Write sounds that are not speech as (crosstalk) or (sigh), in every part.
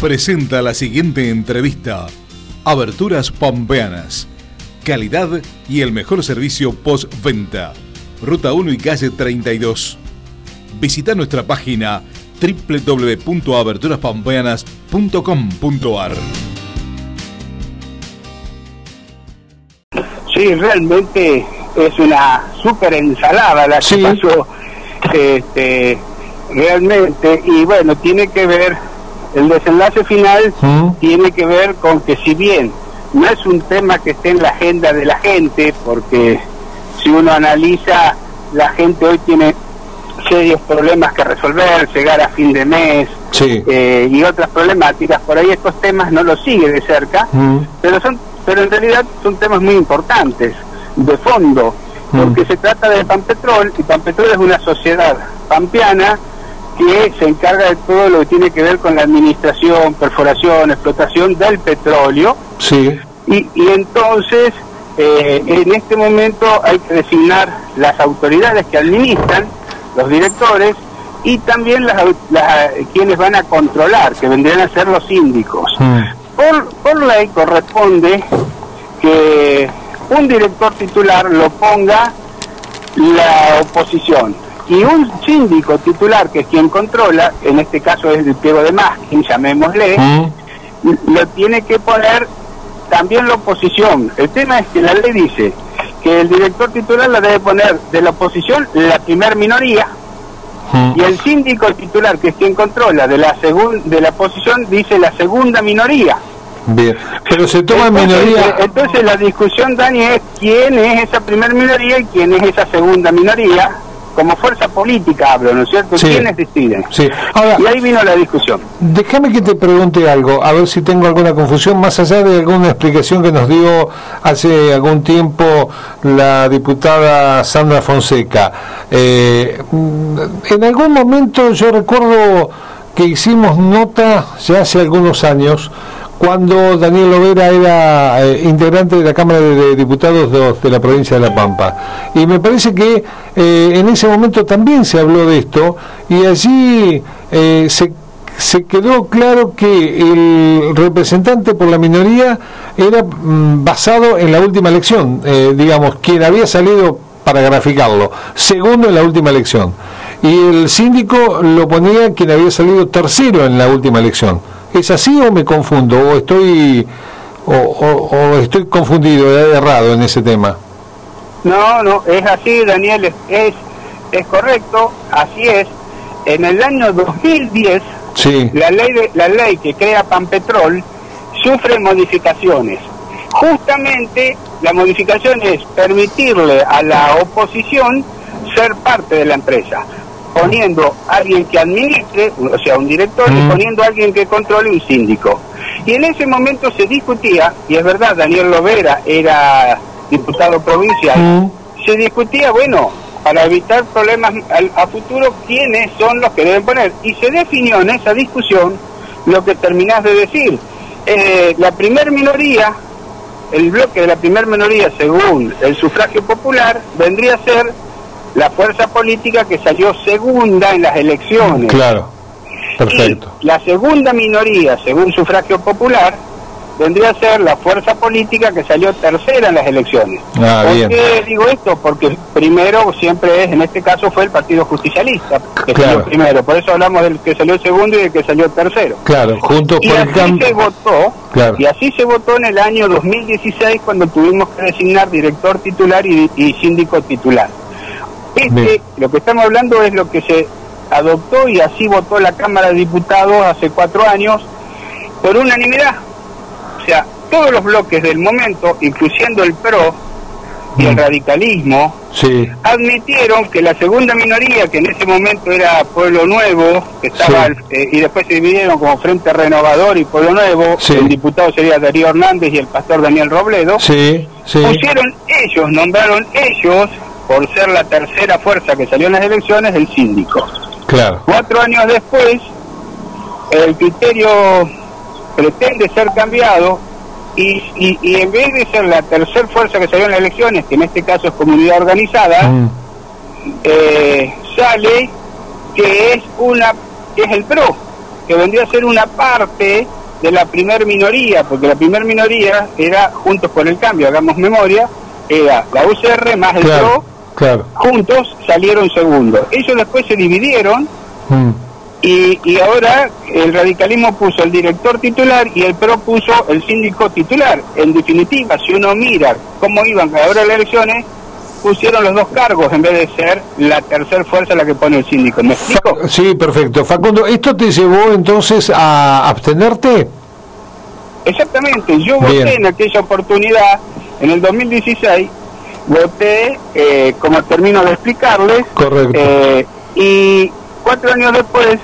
presenta la siguiente entrevista. Aberturas Pampeanas. Calidad y el mejor servicio postventa. Ruta 1 y calle 32. Visita nuestra página www.aberturaspampeanas.com.ar. Sí, realmente es una súper ensalada la que pasó este, realmente y bueno, tiene que ver el desenlace final tiene que ver con que si bien no es un tema que esté en la agenda de la gente, porque si uno analiza, la gente hoy tiene serios problemas que resolver, llegar a fin de mes Sí. eh, y otras problemáticas, por ahí estos temas no los sigue de cerca, Mm. pero son pero en realidad son temas muy importantes, de fondo, porque se trata de Pampetrol, y Pampetrol es una sociedad pampeana que se encarga de todo lo que tiene que ver con la administración, perforación, explotación del petróleo, Sí. y, y entonces eh, en este momento hay que designar las autoridades que administran, los directores, y también las, quienes van a controlar, que vendrían a ser los síndicos. Mm. Por, por ley corresponde que un director titular lo ponga la oposición y un síndico titular, que es quien controla, en este caso es el pliego de Maskin, llamémosle, Mm. lo tiene que poner también la oposición. El tema es que la ley dice que el director titular la debe poner de la oposición la primer minoría Mm. y el síndico titular, que es quien controla de la segun- de la oposición, dice la segunda minoría. Bien. Pero se toma en Entonces, minoría. eh, Entonces la discusión, Dani, es quién es esa primer minoría y quién es esa segunda minoría. Como fuerza política hablo, ¿no es cierto? Sí. ¿Quiénes deciden? Sí. Ahora, Y ahí vino la discusión. Déjame que te pregunte algo, a ver si tengo alguna confusión, más allá de alguna explicación que nos dio hace algún tiempo la diputada Sandra Fonseca. Eh, en algún momento yo recuerdo que hicimos nota ya hace algunos años cuando Daniel Lovera era eh, integrante de la Cámara de, Diputados de, la provincia de La Pampa. Y me parece que eh, en ese momento también se habló de esto y allí eh, se se quedó claro que el representante por la minoría era mm, basado en la última elección, eh, digamos, quien había salido, para graficarlo, segundo en la última elección. Y el síndico lo ponía quien había salido tercero en la última elección. ¿Es así o me confundo? ¿O estoy, o, o- o estoy confundido, he errado en ese tema? No, no, es así, Daniel, es, es, es correcto, así es. En el año 2010, Sí. la ley, de, la ley que crea Panpetrol sufre modificaciones. Justamente la modificación es permitirle a la oposición ser parte de la empresa, poniendo a alguien que administre, o sea, un director, y Mm. poniendo a alguien que controle un síndico. Y en ese momento se discutía, y es verdad, Daniel Lovera era diputado provincial, Mm. se discutía, bueno, para evitar problemas a futuro, quiénes son los que deben poner. Y se definió en esa discusión lo que terminás de decir. Eh, la primer minoría, el bloque de la primer minoría, según el sufragio popular, vendría a ser la fuerza política que salió segunda en las elecciones. Claro. Perfecto. Y la segunda minoría, según sufragio popular, vendría a ser la fuerza política que salió tercera en las elecciones. Ah, ¿Por bien. qué digo esto? Porque primero siempre es, en este caso fue el Partido Justicialista, que Claro. salió primero. Por eso hablamos del que salió segundo y del que salió tercero. Claro, juntos Y por el así se votó, Claro. y así se votó en el año 2016 cuando tuvimos que designar director titular y, y síndico titular. Este, lo que estamos hablando es lo que se adoptó y así votó la Cámara de Diputados hace cuatro años por unanimidad. O sea, todos los bloques del momento, incluyendo el PRO y el Mm. radicalismo, Sí. admitieron que la segunda minoría, que en ese momento era Pueblo Nuevo, que estaba Sí. eh, y después se dividieron como Frente Renovador y Pueblo Nuevo, Sí. el diputado sería Darío Hernández y el pastor Daniel Robledo, pusieron ellos, nombraron ellos, por ser la tercera fuerza que salió en las elecciones, el síndico. Claro. Cuatro años después, el criterio pretende ser cambiado y, y, y en vez de ser la tercera fuerza que salió en las elecciones, que en este caso es comunidad organizada, Mm. eh, sale que es una que es el PRO, que vendría a ser una parte de la primer minoría, porque la primer minoría era Juntos por el Cambio, hagamos memoria, era la UCR más el Claro, claro. juntos salieron segundo. Ellos después se dividieron Mm. y, y ahora el radicalismo puso el director titular y el PRO puso el síndico titular. En definitiva, si uno mira cómo iban ahora las elecciones, pusieron los dos cargos en vez de ser la tercera fuerza la que pone el síndico. ¿Me explico? Fa- Sí, perfecto. Facundo, ¿esto te llevó entonces a abstenerte? Exactamente, yo Bien. voté en aquella oportunidad, en el 2016, voté, eh, como termino de explicarles, Correcto. eh, y cuatro años después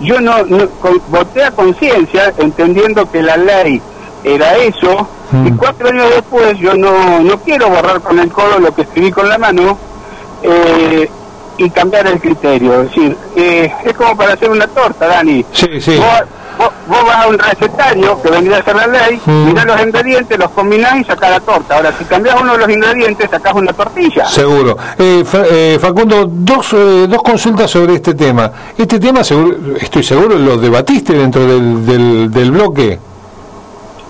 yo no, no- con- voté a conciencia, entendiendo que la ley era eso, Mm. y cuatro años después yo no, no quiero borrar con el codo lo que escribí con la mano, eh, y cambiar el criterio. Es decir, eh, es como para hacer una torta, Dani. Sí, sí. Vos, vos- vos vas a un recetario que vendría a ser la ley, Mm. mirás los ingredientes, los combinás y sacás la torta. Ahora, si cambiás uno de los ingredientes, sacás una tortilla. Seguro. Eh, Fa- eh, Facundo, dos, eh, dos consultas sobre este tema. Este tema, seguro, estoy seguro, lo debatiste dentro del, del, del bloque.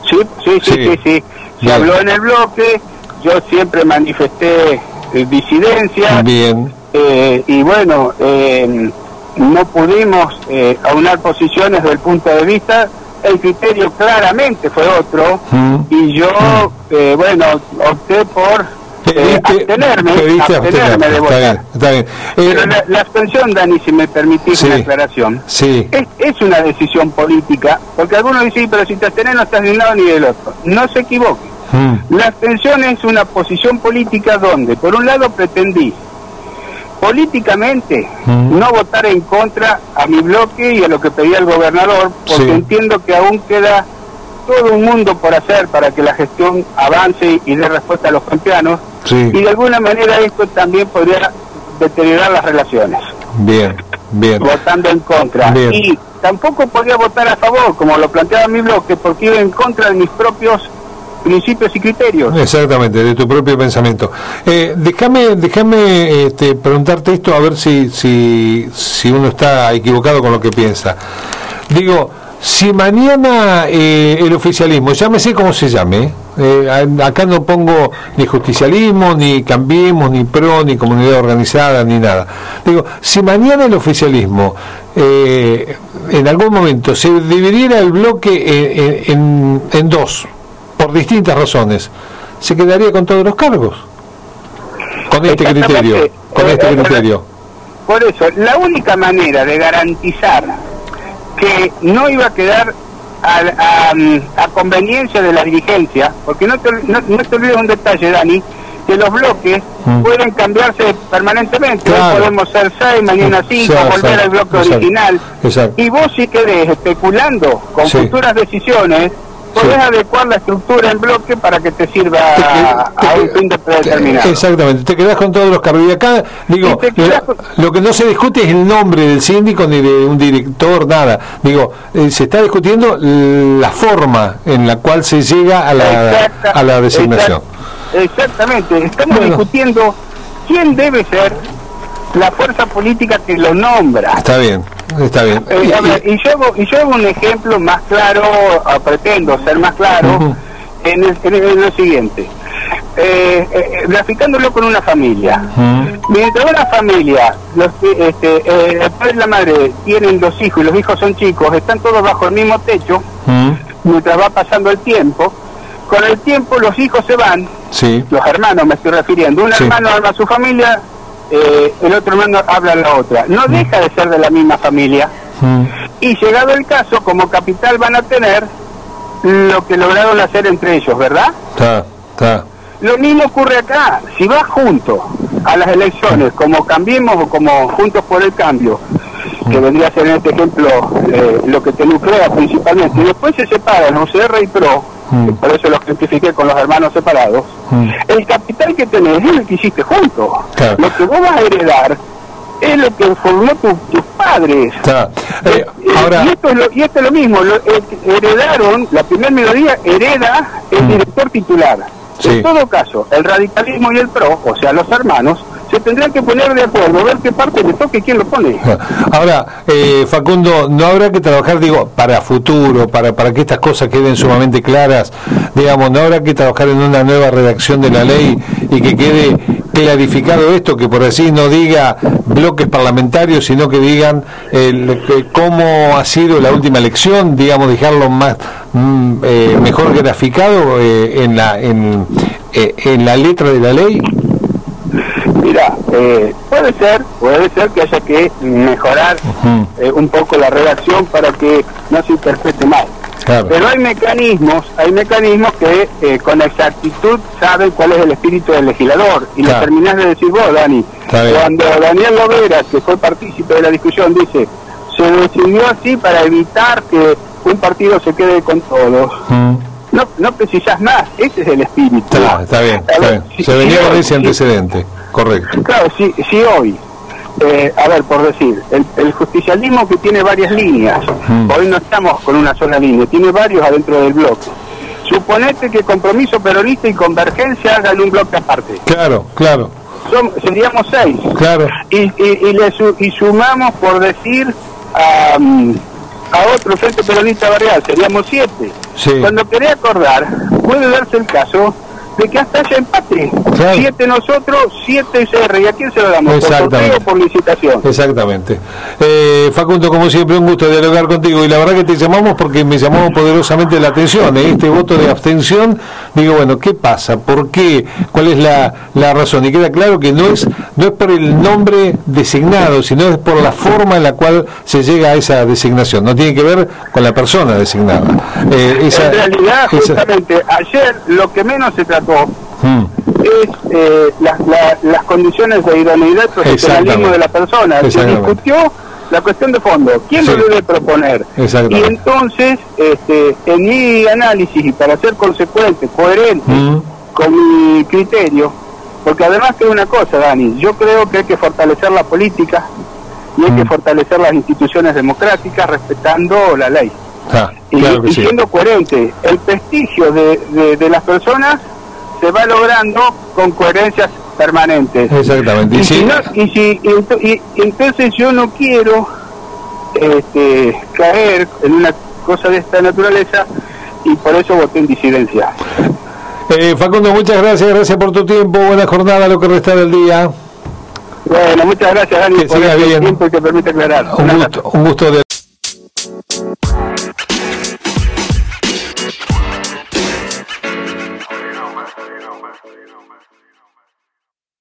Sí, sí, sí, Sí. sí. sí. Se Bien. habló en el bloque, yo siempre manifesté eh, disidencia. Bien. Eh, y bueno, eh, no pudimos eh, aunar posiciones desde el punto de vista, el criterio claramente fue otro, Mm. y yo, eh, bueno, opté por eh, abstenerme, abstenerme de. Está votar. bien, está bien. Eh, Pero la, la abstención, Dani, si me permitís Sí. una aclaración, sí, es, es una decisión política, porque algunos dicen, "Sí, pero si te abstenés no estás de un lado ni del otro. No se equivoque. Mm. La abstención es una posición política donde, por un lado, pretendí políticamente Mm. no votar en contra a mi bloque y a lo que pedía el gobernador, porque Sí. entiendo que aún queda todo un mundo por hacer para que la gestión avance y dé respuesta a los campeanos, sí. y de alguna manera esto también podría deteriorar las relaciones, Bien, bien. votando en contra. Bien. Y tampoco podía votar a favor, como lo planteaba mi bloque, porque iba en contra de mis propios principios y criterios. Exactamente, de tu propio pensamiento. Eh, déjame, déjame este, preguntarte esto a ver si, si, si uno está equivocado con lo que piensa. Digo, si mañana eh, el oficialismo, llámese como se llame, eh, acá no pongo ni justicialismo, ni cambiemos, ni pro, ni comunidad organizada, ni nada. Digo, si mañana el oficialismo eh, en algún momento se dividiera el bloque en- en- en dos, por distintas razones, se quedaría con todos los cargos. Con este criterio, con este criterio. Por eso, la única manera de garantizar que no iba a quedar a, a- a conveniencia de la dirigencia, porque no te, no, no te olvides un detalle, Dani, que los bloques Mm. pueden cambiarse permanentemente. Hoy Claro. podemos ser seis, mañana cinco, Exacto, volver al bloque exacto, original. exacto. Y vos si querés, especulando con Sí. futuras decisiones, podés Sí. adecuar la estructura en bloque para que te sirva Te a, te a un fin de predeterminado. Exactamente, te quedás con todos los cargos. Y acá, digo, Y te quedás lo, que no se discute es el nombre del síndico ni de un director, nada. Digo, eh, se está discutiendo la forma en la cual se llega a la, Exacta- a la designación. exact- exactamente. Estamos Bueno. discutiendo quién debe ser la fuerza política que lo nombra. Está bien, está bien. Eh, Y- ver, yo hago, y yo hago un ejemplo más claro, ah, pretendo ser más claro, en, el- en el- en lo siguiente. Eh, eh, graficándolo con una familia. Mientras una familia, los, este, el padre y la madre tienen dos hijos y los hijos son chicos, están todos bajo el mismo techo, mientras va pasando el tiempo, con el tiempo los hijos se van, sí, los hermanos me estoy refiriendo, un Sí. hermano habla a su familia, eh, el otro hermano habla a la otra. No deja de ser de la misma familia y llegado el caso, como capital van a tener lo que lograron hacer entre ellos, ¿verdad? está, está. Lo mismo ocurre acá. Si vas junto a las elecciones, como Cambiemos o como Juntos por el Cambio, que vendría a ser en este ejemplo eh, lo que te nuclea principalmente, y después se separan UCR y PRO, Mm. por eso los identifiqué con los hermanos separados, Mm. el capital que tenés es el que hiciste juntos. Claro. Lo que vos vas a heredar es lo que formó tu- tus padres. está. Eh, Eh, ahora, y, esto es lo, y esto es lo mismo, lo- eh, heredaron, la primera minoría hereda el Mm. director titular. Sí. En todo caso, el radicalismo y el PRO, o sea, los hermanos, se tendrán que poner de acuerdo, ver qué parte le toca y quién lo pone. (laughs) Ahora, eh, Facundo, ¿no habrá que trabajar, digo, para futuro, para, para que estas cosas queden sumamente claras? Digamos, ¿no habrá que trabajar en una nueva redacción de la ley y que quede clarificado esto, que por así no diga bloques parlamentarios, sino que digan cómo ha sido la última elección, digamos, dejarlo más mm, eh, mejor graficado eh, en, la, en, en la letra de la ley? Mira, eh, puede ser, puede ser que haya que mejorar eh, un poco la redacción para que no se interprete mal. Pero hay mecanismos, hay mecanismos que eh, con exactitud saben cuál es el espíritu del legislador. Y lo terminás de decir vos, Dani. Cuando Daniel Lovera, que fue partícipe de la discusión, dice, se decidió así para evitar que un partido se quede con todos no, no precisas más, ese es el espíritu. está bien, se venía con ese antecedente, correcto. Claro, si, si hoy, eh, a ver, por decir, el, justicialismo que tiene varias líneas, mm. hoy no estamos con una sola línea, tiene varios adentro del bloque. Suponete que compromiso peronista y convergencia hagan un bloque aparte. Claro, claro. Son, seríamos seis. Claro. Y, y, le y sumamos, por decir, a a otro frente peronista barrial, seríamos siete. Cuando quería acordar, puede darse el caso de que hasta haya empate. Siete nosotros, siete ICR. ¿Y a quién se lo damos? Exactamente. ¿Por por licitación? Exactamente. Eh, Facundo, como siempre, un gusto dialogar contigo. Y la verdad que te llamamos porque me llamó poderosamente la atención. ¿eh? Este voto de abstención, digo, bueno, ¿qué pasa? ¿Por qué? ¿Cuál es la, la razón? Y queda claro que no es, no es por el nombre designado, sino es por la forma en la cual se llega a esa designación. No tiene que ver con la persona designada. Eh, en realidad, justamente, ayer lo que menos se trató Hmm. es eh, las condiciones de idoneidad profesionalismo de la persona. Se discutió la cuestión de fondo, ¿quién lo debe proponer? Y entonces, este, en mi análisis, y para ser consecuente, coherente hmm. con mi criterio, porque además que una cosa, Dani, yo creo que hay que fortalecer la política y hay que hmm. fortalecer las instituciones democráticas respetando la ley. Ah, y, siendo coherente, el prestigio de, de las personas se va logrando con coherencias permanentes. Exactamente. Y, si, y, entonces yo no quiero este, caer en una cosa de esta naturaleza y por eso voté en disidencia. Eh, Facundo, muchas gracias, gracias por tu tiempo, buena jornada, lo que resta del día. Bueno, muchas gracias, Dani, por el tiempo y que permite aclarar. Un gusto, un gusto de